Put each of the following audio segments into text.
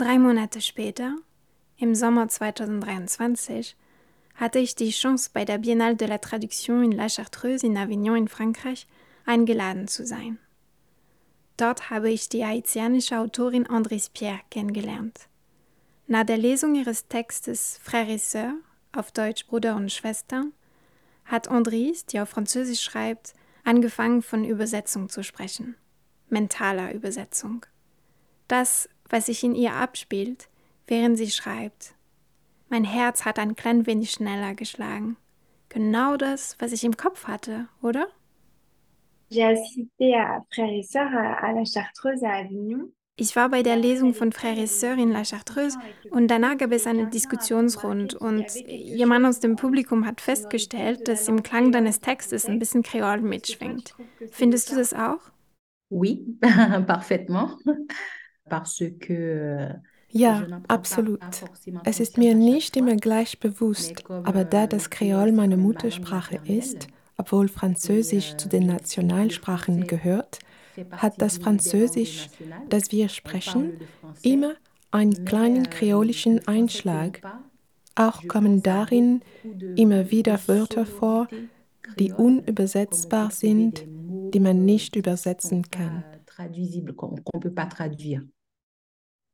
Drei Monate später, im Sommer 2023, hatte ich die Chance, bei der Biennale de la Traduction in La Chartreuse in Avignon in Frankreich eingeladen zu sein. Dort habe ich die haitianische Autorin Andrés Pierre kennengelernt. Nach der Lesung ihres Textes Frères et Sœurs, auf Deutsch Bruder und Schwester, hat Andries, die auf Französisch schreibt, angefangen von Übersetzung zu sprechen, mentaler Übersetzung. Das, was sich in ihr abspielt, während sie schreibt. Mein Herz hat ein klein wenig schneller geschlagen. Genau das, was ich im Kopf hatte, oder? Ich war bei der Lesung von Frères et Sœurs in La Chartreuse und danach gab es eine Diskussionsrunde und jemand aus dem Publikum hat festgestellt, dass im Klang deines Textes ein bisschen Kreol mitschwingt. Findest du das auch? Oui, parfaitement. Euh, ja, absolut. Es ist mir nicht immer gleich bewusst, aber da das Kreol meine Muttersprache ist, obwohl Französisch zu den Nationalsprachen gehört, hat das Französisch, das wir sprechen, immer einen kleinen kreolischen Einschlag. Auch kommen darin immer wieder Wörter vor, die unübersetzbar sind, die man nicht übersetzen kann.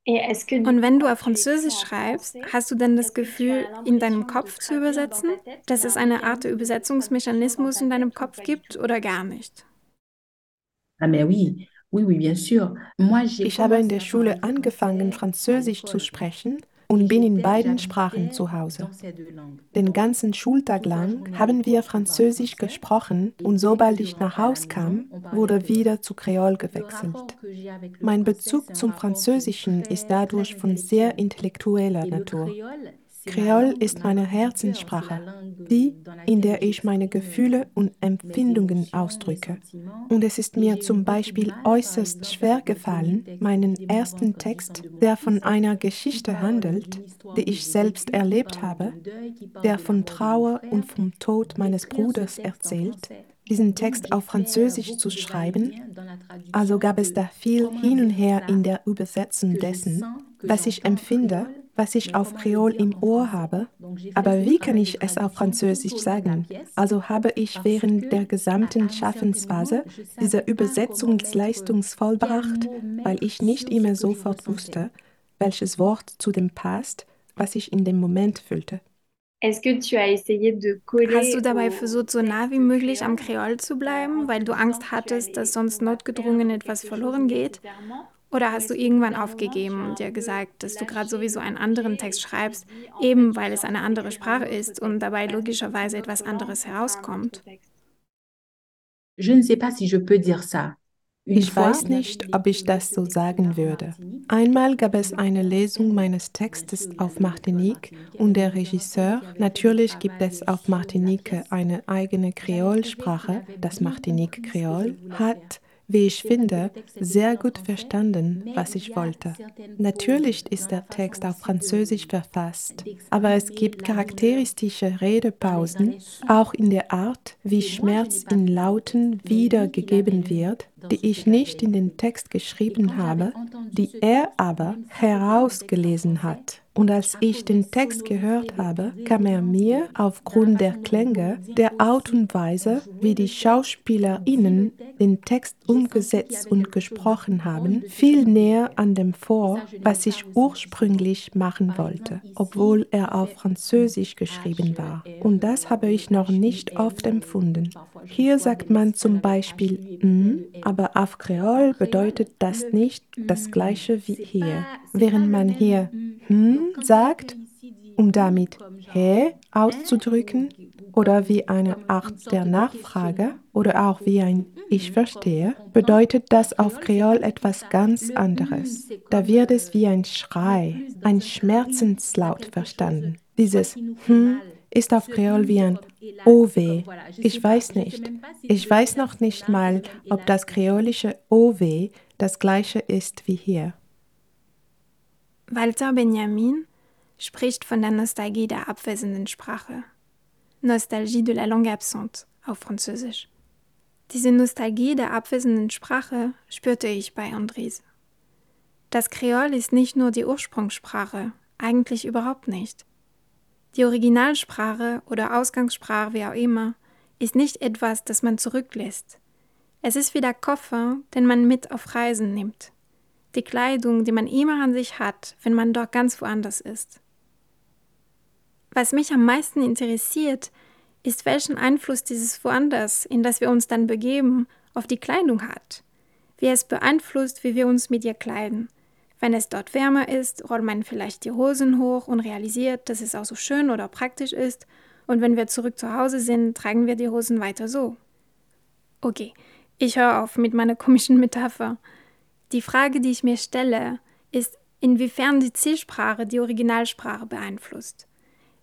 Und wenn du auf Französisch schreibst, hast du dann das Gefühl, in deinem Kopf zu übersetzen, dass es eine Art Übersetzungsmechanismus in deinem Kopf gibt oder gar nicht? Ah, mais oui, oui, oui, bien sûr. Moi, ich habe in der Schule angefangen, Französisch zu sprechen und bin in beiden Sprachen zu Hause. Den ganzen Schultag lang haben wir Französisch gesprochen und sobald ich nach Hause kam, wurde wieder zu Kreol gewechselt. Mein Bezug zum Französischen ist dadurch von sehr intellektueller Natur. Kreol ist meine Herzenssprache, die, in der ich meine Gefühle und Empfindungen ausdrücke. Und es ist mir zum Beispiel äußerst schwer gefallen, meinen ersten Text, der von einer Geschichte handelt, die ich selbst erlebt habe, der von Trauer und vom Tod meines Bruders erzählt, diesen Text auf Französisch zu schreiben. Also gab es da viel hin und her in der Übersetzung dessen, was ich empfinde was ich auf Kreol im Ohr habe, aber wie kann ich es auf Französisch sagen? Also habe ich während der gesamten Schaffensphase diese Übersetzungsleistung vollbracht, weil ich nicht immer sofort wusste, welches Wort zu dem passt, was ich in dem Moment fühlte. Hast du dabei versucht, so nah wie möglich am Kreol zu bleiben, weil du Angst hattest, dass sonst notgedrungen etwas verloren geht? Oder hast du irgendwann aufgegeben und dir gesagt, dass du gerade sowieso einen anderen Text schreibst, eben weil es eine andere Sprache ist und dabei logischerweise etwas anderes herauskommt? Ich weiß nicht, ob ich das so sagen würde. Einmal gab es eine Lesung meines Textes auf Martinique und der Regisseur, natürlich gibt es auf Martinique eine eigene Kreolsprache, das Martinique Kreol, hat wie ich finde, sehr gut verstanden, was ich wollte. Natürlich ist der Text auf Französisch verfasst, aber es gibt charakteristische Redepausen, auch in der Art, wie Schmerz in Lauten wiedergegeben wird, die ich nicht in den Text geschrieben habe, die er aber herausgelesen hat. Und als ich den Text gehört habe, kam er mir aufgrund der Klänge, der Art und Weise, wie die SchauspielerInnen den Text umgesetzt und gesprochen haben, viel näher an dem vor, was ich ursprünglich machen wollte, obwohl er auf Französisch geschrieben war. Und das habe ich noch nicht oft empfunden. Hier sagt man zum Beispiel mm, aber auf Kreol bedeutet das nicht das gleiche wie hier. Während man hier hm sagt, um damit hä auszudrücken oder wie eine Art der Nachfrage oder auch wie ein Ich verstehe, bedeutet das auf Kreol etwas ganz anderes. Da wird es wie ein Schrei, ein Schmerzenslaut verstanden. Dieses hm ist auf Kreol wie ein Oh weh. Ich weiß nicht. Ich weiß noch nicht mal, ob das kreolische Oh weh das gleiche ist wie hier. Walter Benjamin spricht von der Nostalgie der abwesenden Sprache. Nostalgie de la langue absente auf Französisch. Diese Nostalgie der abwesenden Sprache spürte ich bei Andries. Das Kreol ist nicht nur die Ursprungssprache, eigentlich überhaupt nicht. Die Originalsprache oder Ausgangssprache, wie auch immer, ist nicht etwas, das man zurücklässt. Es ist wie der Koffer, den man mit auf Reisen nimmt. Die Kleidung, die man immer an sich hat, wenn man dort ganz woanders ist. Was mich am meisten interessiert, ist, welchen Einfluss dieses Woanders, in das wir uns dann begeben, auf die Kleidung hat. Wie es beeinflusst, wie wir uns mit ihr kleiden. Wenn es dort wärmer ist, rollt man vielleicht die Hosen hoch und realisiert, dass es auch so schön oder praktisch ist. Und wenn wir zurück zu Hause sind, tragen wir die Hosen weiter so. Okay, ich höre auf mit meiner komischen Metapher. Die Frage, die ich mir stelle, ist, inwiefern die Zielsprache die Originalsprache beeinflusst.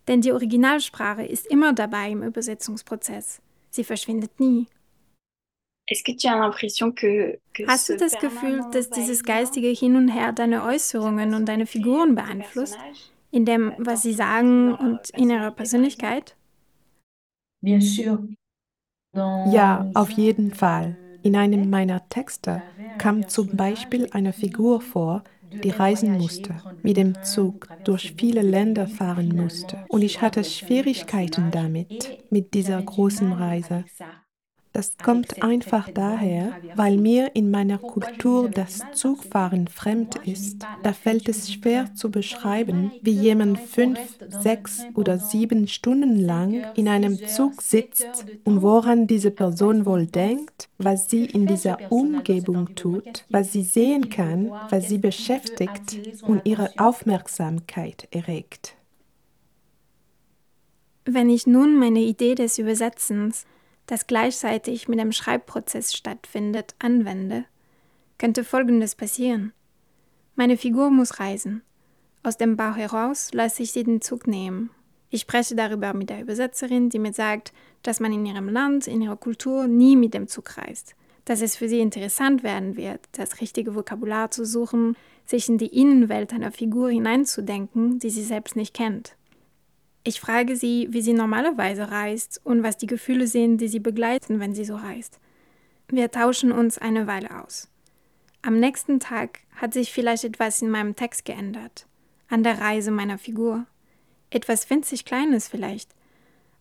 Denn die Originalsprache ist immer dabei im Übersetzungsprozess. Sie verschwindet nie. Hast du das Gefühl, dass dieses geistige Hin und Her deine Äußerungen und deine Figuren beeinflusst? In dem, was sie sagen und in ihrer Persönlichkeit? Ja, auf jeden Fall. In einem meiner Texte kam zum Beispiel eine Figur vor, die reisen musste, mit dem Zug durch viele Länder fahren musste. Und ich hatte Schwierigkeiten damit, mit dieser großen Reise. Das kommt einfach daher, weil mir in meiner Kultur das Zugfahren fremd ist. Da fällt es schwer zu beschreiben, wie jemand fünf, sechs oder sieben Stunden lang in einem Zug sitzt und woran diese Person wohl denkt, was sie in dieser Umgebung tut, was sie sehen kann, was sie beschäftigt und ihre Aufmerksamkeit erregt. Wenn ich nun meine Idee des Übersetzens das gleichzeitig mit dem Schreibprozess stattfindet, anwende, könnte Folgendes passieren. Meine Figur muss reisen. Aus dem Bauch heraus lasse ich sie den Zug nehmen. Ich spreche darüber mit der Übersetzerin, die mir sagt, dass man in ihrem Land, in ihrer Kultur nie mit dem Zug reist, dass es für sie interessant werden wird, das richtige Vokabular zu suchen, sich in die Innenwelt einer Figur hineinzudenken, die sie selbst nicht kennt. Ich frage sie, wie sie normalerweise reist und was die Gefühle sind, die sie begleiten, wenn sie so reist. Wir tauschen uns eine Weile aus. Am nächsten Tag hat sich vielleicht etwas in meinem Text geändert, an der Reise meiner Figur. Etwas winzig Kleines vielleicht,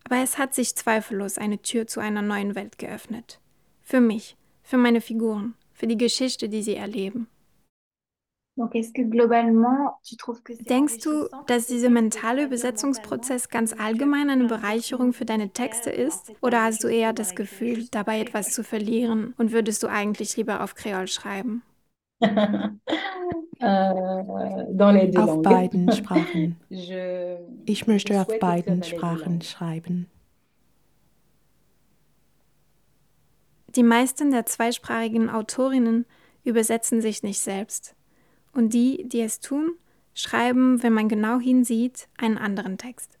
aber es hat sich zweifellos eine Tür zu einer neuen Welt geöffnet. Für mich, für meine Figuren, für die Geschichte, die sie erleben. Denkst du, dass dieser mentale Übersetzungsprozess ganz allgemein eine Bereicherung für deine Texte ist? Oder hast du eher das Gefühl, dabei etwas zu verlieren und würdest du eigentlich lieber auf Kreol schreiben? Euh, auf beiden Sprachen. Ich möchte auf beiden Sprachen schreiben. Die meisten der zweisprachigen Autorinnen übersetzen sich nicht selbst und die, die es tun, schreiben, wenn man genau hinsieht, einen anderen Text.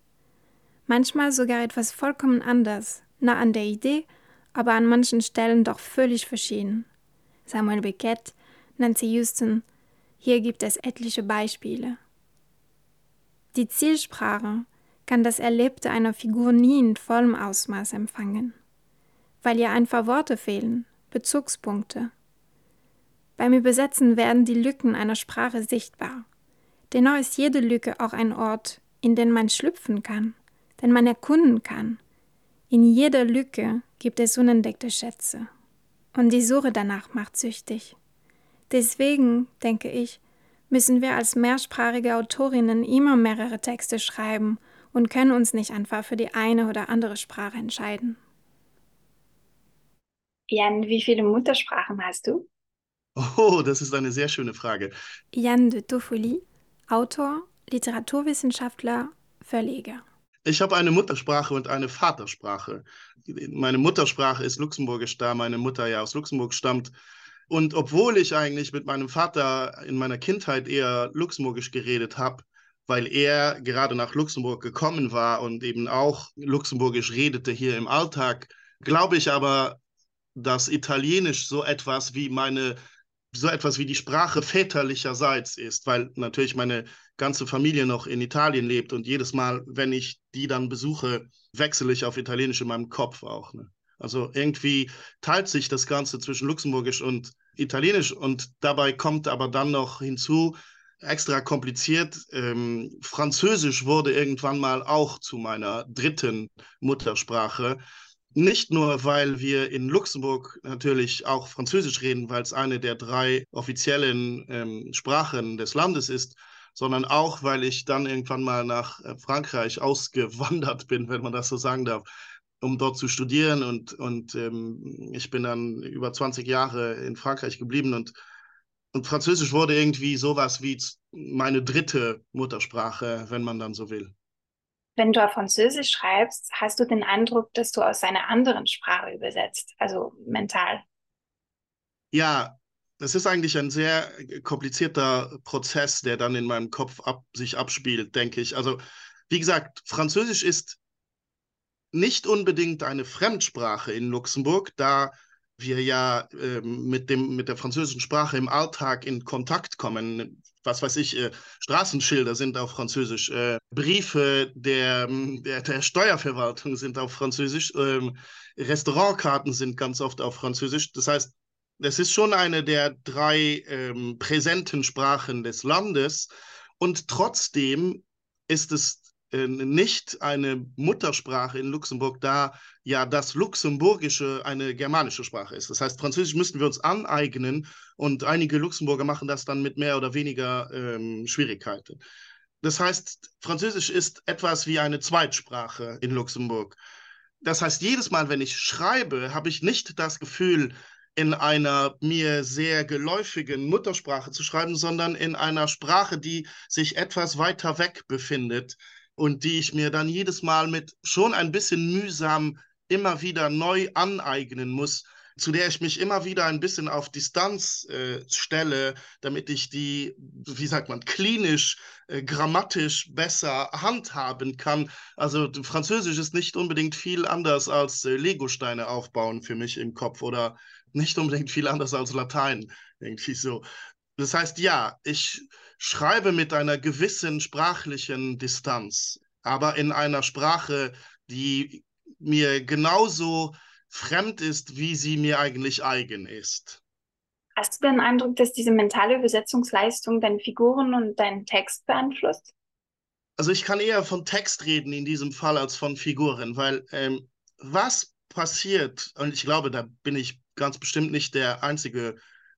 Manchmal sogar etwas vollkommen anders, nah an der Idee, aber an manchen Stellen doch völlig verschieden. Samuel Beckett, Nancy Houston, hier gibt es etliche Beispiele. Die Zielsprache kann das Erlebte einer Figur nie in vollem Ausmaß empfangen, weil ihr einfach Worte fehlen, Bezugspunkte, beim Übersetzen werden die Lücken einer Sprache sichtbar. Dennoch ist jede Lücke auch ein Ort, in den man schlüpfen kann, den man erkunden kann. In jeder Lücke gibt es unentdeckte Schätze. Und die Suche danach macht süchtig. Deswegen, denke ich, müssen wir als mehrsprachige Autorinnen immer mehrere Texte schreiben und können uns nicht einfach für die eine oder andere Sprache entscheiden. Jan, wie viele Muttersprachen hast du? Oh, das ist eine sehr schöne Frage. Jan de Toffoli, Autor, Literaturwissenschaftler, Verleger. Ich habe eine Muttersprache und eine Vatersprache. Meine Muttersprache ist Luxemburgisch, da meine Mutter ja aus Luxemburg stammt. Und obwohl ich eigentlich mit meinem Vater in meiner Kindheit eher Luxemburgisch geredet habe, weil er gerade nach Luxemburg gekommen war und eben auch Luxemburgisch redete hier im Alltag, glaube ich aber, dass Italienisch so etwas wie meine so etwas wie die Sprache väterlicherseits ist, weil natürlich meine ganze Familie noch in Italien lebt und jedes Mal, wenn ich die dann besuche, wechsle ich auf Italienisch in meinem Kopf auch. Ne? Also irgendwie teilt sich das Ganze zwischen Luxemburgisch und Italienisch und dabei kommt aber dann noch hinzu, extra kompliziert, ähm, Französisch wurde irgendwann mal auch zu meiner dritten Muttersprache. Nicht nur, weil wir in Luxemburg natürlich auch Französisch reden, weil es eine der drei offiziellen ähm, Sprachen des Landes ist, sondern auch, weil ich dann irgendwann mal nach äh, Frankreich ausgewandert bin, wenn man das so sagen darf, um dort zu studieren. Und, und ähm, ich bin dann über 20 Jahre in Frankreich geblieben und, und Französisch wurde irgendwie sowas wie meine dritte Muttersprache, wenn man dann so will. Wenn du auf Französisch schreibst, hast du den Eindruck, dass du aus einer anderen Sprache übersetzt, also mental. Ja, es ist eigentlich ein sehr komplizierter Prozess, der dann in meinem Kopf ab, sich abspielt, denke ich. Also, wie gesagt, Französisch ist nicht unbedingt eine Fremdsprache in Luxemburg, da wir ja äh, mit, dem, mit der französischen Sprache im Alltag in Kontakt kommen. Was weiß ich, äh, Straßenschilder sind auf Französisch, äh, Briefe der, der, der, Steuerverwaltung sind auf Französisch, ähm, Restaurantkarten sind ganz oft auf Französisch. Das heißt, es ist schon eine der drei ähm, präsenten Sprachen des Landes und trotzdem ist es nicht eine Muttersprache in Luxemburg, da ja das Luxemburgische eine germanische Sprache ist. Das heißt, Französisch müssten wir uns aneignen und einige Luxemburger machen das dann mit mehr oder weniger ähm, Schwierigkeiten. Das heißt, Französisch ist etwas wie eine Zweitsprache in Luxemburg. Das heißt, jedes Mal, wenn ich schreibe, habe ich nicht das Gefühl, in einer mir sehr geläufigen Muttersprache zu schreiben, sondern in einer Sprache, die sich etwas weiter weg befindet und die ich mir dann jedes Mal mit schon ein bisschen mühsam immer wieder neu aneignen muss, zu der ich mich immer wieder ein bisschen auf Distanz äh, stelle, damit ich die, wie sagt man, klinisch, äh, grammatisch besser handhaben kann. Also Französisch ist nicht unbedingt viel anders als äh, Legosteine aufbauen für mich im Kopf oder nicht unbedingt viel anders als Latein, irgendwie so. Das heißt, ja, ich schreibe mit einer gewissen sprachlichen Distanz, aber in einer Sprache, die mir genauso fremd ist, wie sie mir eigentlich eigen ist. Hast du den Eindruck, dass diese mentale Übersetzungsleistung deine Figuren und deinen Text beeinflusst? Also ich kann eher von Text reden in diesem Fall als von Figuren, weil ähm, was passiert, und ich glaube, da bin ich ganz bestimmt nicht der einzige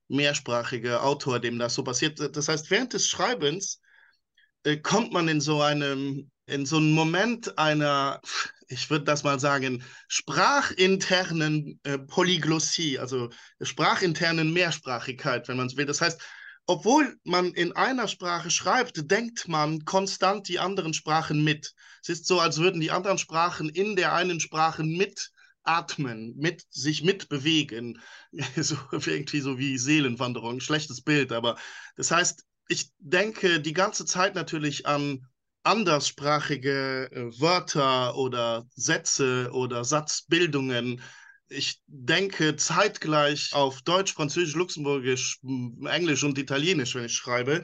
mehrsprachige Autor, dem das so passiert. Das heißt, während des Schreibens äh, kommt man in so einem, in so einen Moment einer, ich würde das mal sagen, sprachinternen äh, Polyglossie, also sprachinternen Mehrsprachigkeit, wenn man es will. Das heißt, obwohl man in einer Sprache schreibt, denkt man konstant die anderen Sprachen mit. Es ist so, als würden die anderen Sprachen in der einen Sprache mit atmen, mit sich mitbewegen, so irgendwie so wie Seelenwanderung, schlechtes Bild, aber das heißt, ich denke die ganze Zeit natürlich an anderssprachige äh, Wörter oder Sätze oder Satzbildungen. Ich denke zeitgleich auf Deutsch, Französisch, Luxemburgisch, Englisch und Italienisch, wenn ich schreibe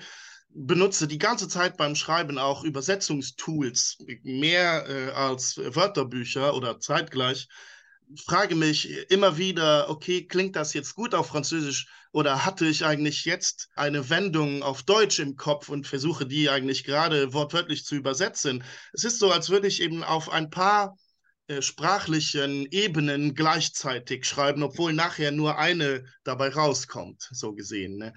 benutze die ganze Zeit beim Schreiben auch Übersetzungstools, mehr äh, als Wörterbücher oder zeitgleich frage mich immer wieder, okay, klingt das jetzt gut auf Französisch oder hatte ich eigentlich jetzt eine Wendung auf Deutsch im Kopf und versuche die eigentlich gerade wortwörtlich zu übersetzen? Es ist so, als würde ich eben auf ein paar äh, sprachlichen Ebenen gleichzeitig schreiben, obwohl nachher nur eine dabei rauskommt, so gesehen. Ne?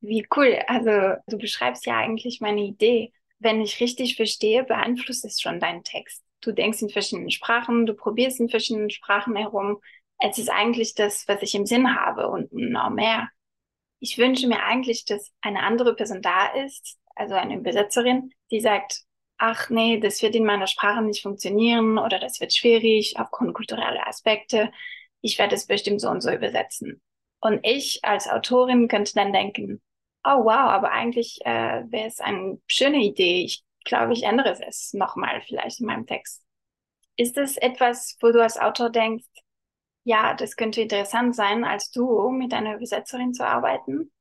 Wie cool. Also du beschreibst ja eigentlich meine Idee. Wenn ich richtig verstehe, beeinflusst es schon deinen Text du denkst in verschiedenen Sprachen, du probierst in verschiedenen Sprachen herum. Es ist eigentlich das, was ich im Sinn habe und noch mehr. Ich wünsche mir eigentlich, dass eine andere Person da ist, also eine Übersetzerin, die sagt, ach nee, das wird in meiner Sprache nicht funktionieren oder das wird schwierig aufgrund kultureller Aspekte. Ich werde es bestimmt so und so übersetzen. Und ich als Autorin könnte dann denken, oh wow, aber eigentlich äh, wäre es eine schöne Idee. Ich glaube, ich ändere es nochmal vielleicht in meinem Text. Ist es etwas, wo du als Autor denkst, ja, das könnte interessant sein, als Duo mit einer Übersetzerin zu arbeiten?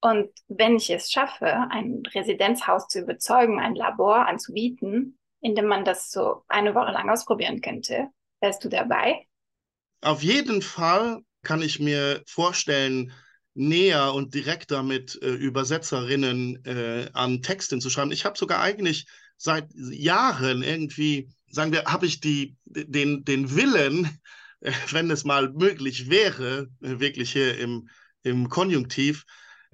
Und wenn ich es schaffe, ein Residenzhaus zu überzeugen, ein Labor anzubieten, in dem man das so eine Woche lang ausprobieren könnte, wärst du dabei? Auf jeden Fall kann ich mir vorstellen, näher und direkter mit äh, Übersetzerinnen äh, an Texten zu schreiben. Ich habe sogar eigentlich seit Jahren irgendwie, sagen wir, habe ich die, den, den Willen, äh, wenn es mal möglich wäre, äh, wirklich hier im, im Konjunktiv,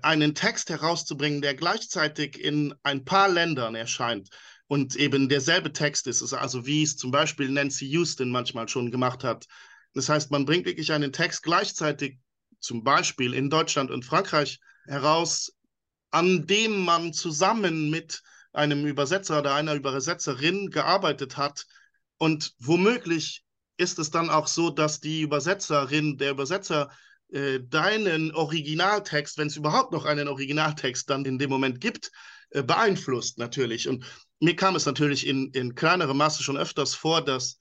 einen Text herauszubringen, der gleichzeitig in ein paar Ländern erscheint und eben derselbe Text ist, also wie es zum Beispiel Nancy Houston manchmal schon gemacht hat. Das heißt, man bringt wirklich einen Text gleichzeitig zum Beispiel in Deutschland und Frankreich heraus, an dem man zusammen mit einem Übersetzer oder einer Übersetzerin gearbeitet hat. Und womöglich ist es dann auch so, dass die Übersetzerin, der Übersetzer äh, deinen Originaltext, wenn es überhaupt noch einen Originaltext dann in dem Moment gibt, äh, beeinflusst natürlich. Und mir kam es natürlich in, in kleinerem Maße schon öfters vor, dass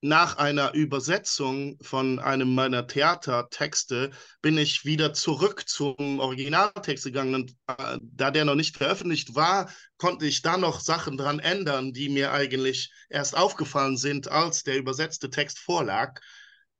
nach einer Übersetzung von einem meiner Theatertexte bin ich wieder zurück zum Originaltext gegangen und äh, da der noch nicht veröffentlicht war, konnte ich da noch Sachen dran ändern, die mir eigentlich erst aufgefallen sind, als der übersetzte Text vorlag.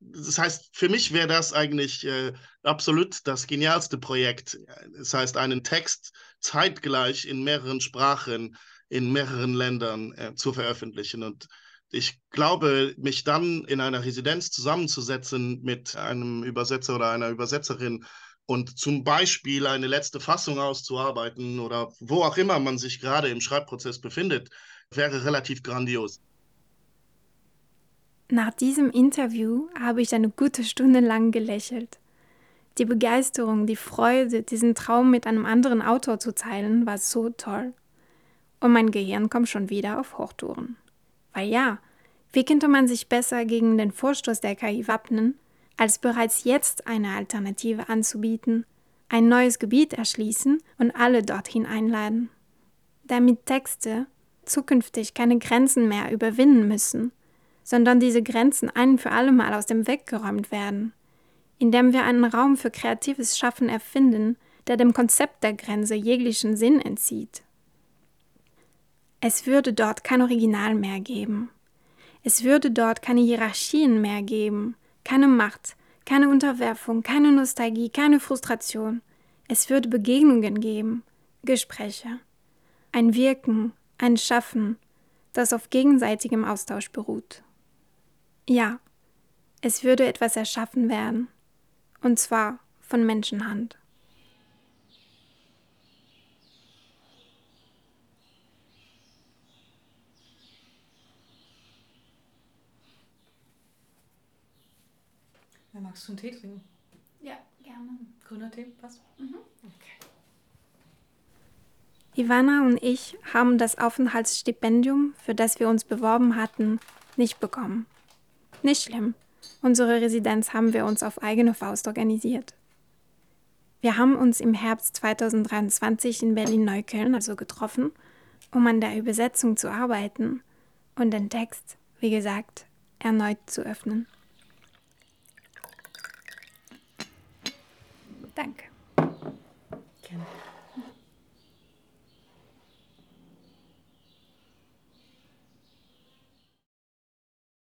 Das heißt, für mich wäre das eigentlich äh, absolut das genialste Projekt. Das heißt, einen Text zeitgleich in mehreren Sprachen, in mehreren Ländern äh, zu veröffentlichen und ich glaube, mich dann in einer Residenz zusammenzusetzen mit einem Übersetzer oder einer Übersetzerin und zum Beispiel eine letzte Fassung auszuarbeiten oder wo auch immer man sich gerade im Schreibprozess befindet, wäre relativ grandios. Nach diesem Interview habe ich eine gute Stunde lang gelächelt. Die Begeisterung, die Freude, diesen Traum mit einem anderen Autor zu teilen, war so toll. Und mein Gehirn kommt schon wieder auf Hochtouren. Weil ja, wie könnte man sich besser gegen den Vorstoß der KI wappnen, als bereits jetzt eine Alternative anzubieten, ein neues Gebiet erschließen und alle dorthin einladen? Damit Texte zukünftig keine Grenzen mehr überwinden müssen, sondern diese Grenzen ein für alle Mal aus dem Weg geräumt werden, indem wir einen Raum für kreatives Schaffen erfinden, der dem Konzept der Grenze jeglichen Sinn entzieht. Es würde dort kein Original mehr geben. Es würde dort keine Hierarchien mehr geben, keine Macht, keine Unterwerfung, keine Nostalgie, keine Frustration. Es würde Begegnungen geben, Gespräche, ein Wirken, ein Schaffen, das auf gegenseitigem Austausch beruht. Ja, es würde etwas erschaffen werden, und zwar von Menschenhand. Ja, magst du einen Tee trinken? Ja, gerne. Grüner Tee, passt? Mhm. Okay. Ivana und ich haben das Aufenthaltsstipendium, für das wir uns beworben hatten, nicht bekommen. Nicht schlimm. Unsere Residenz haben wir uns auf eigene Faust organisiert. Wir haben uns im Herbst 2023 in Berlin-Neukölln also getroffen, um an der Übersetzung zu arbeiten und den Text, wie gesagt, erneut zu öffnen. Danke. Gerne.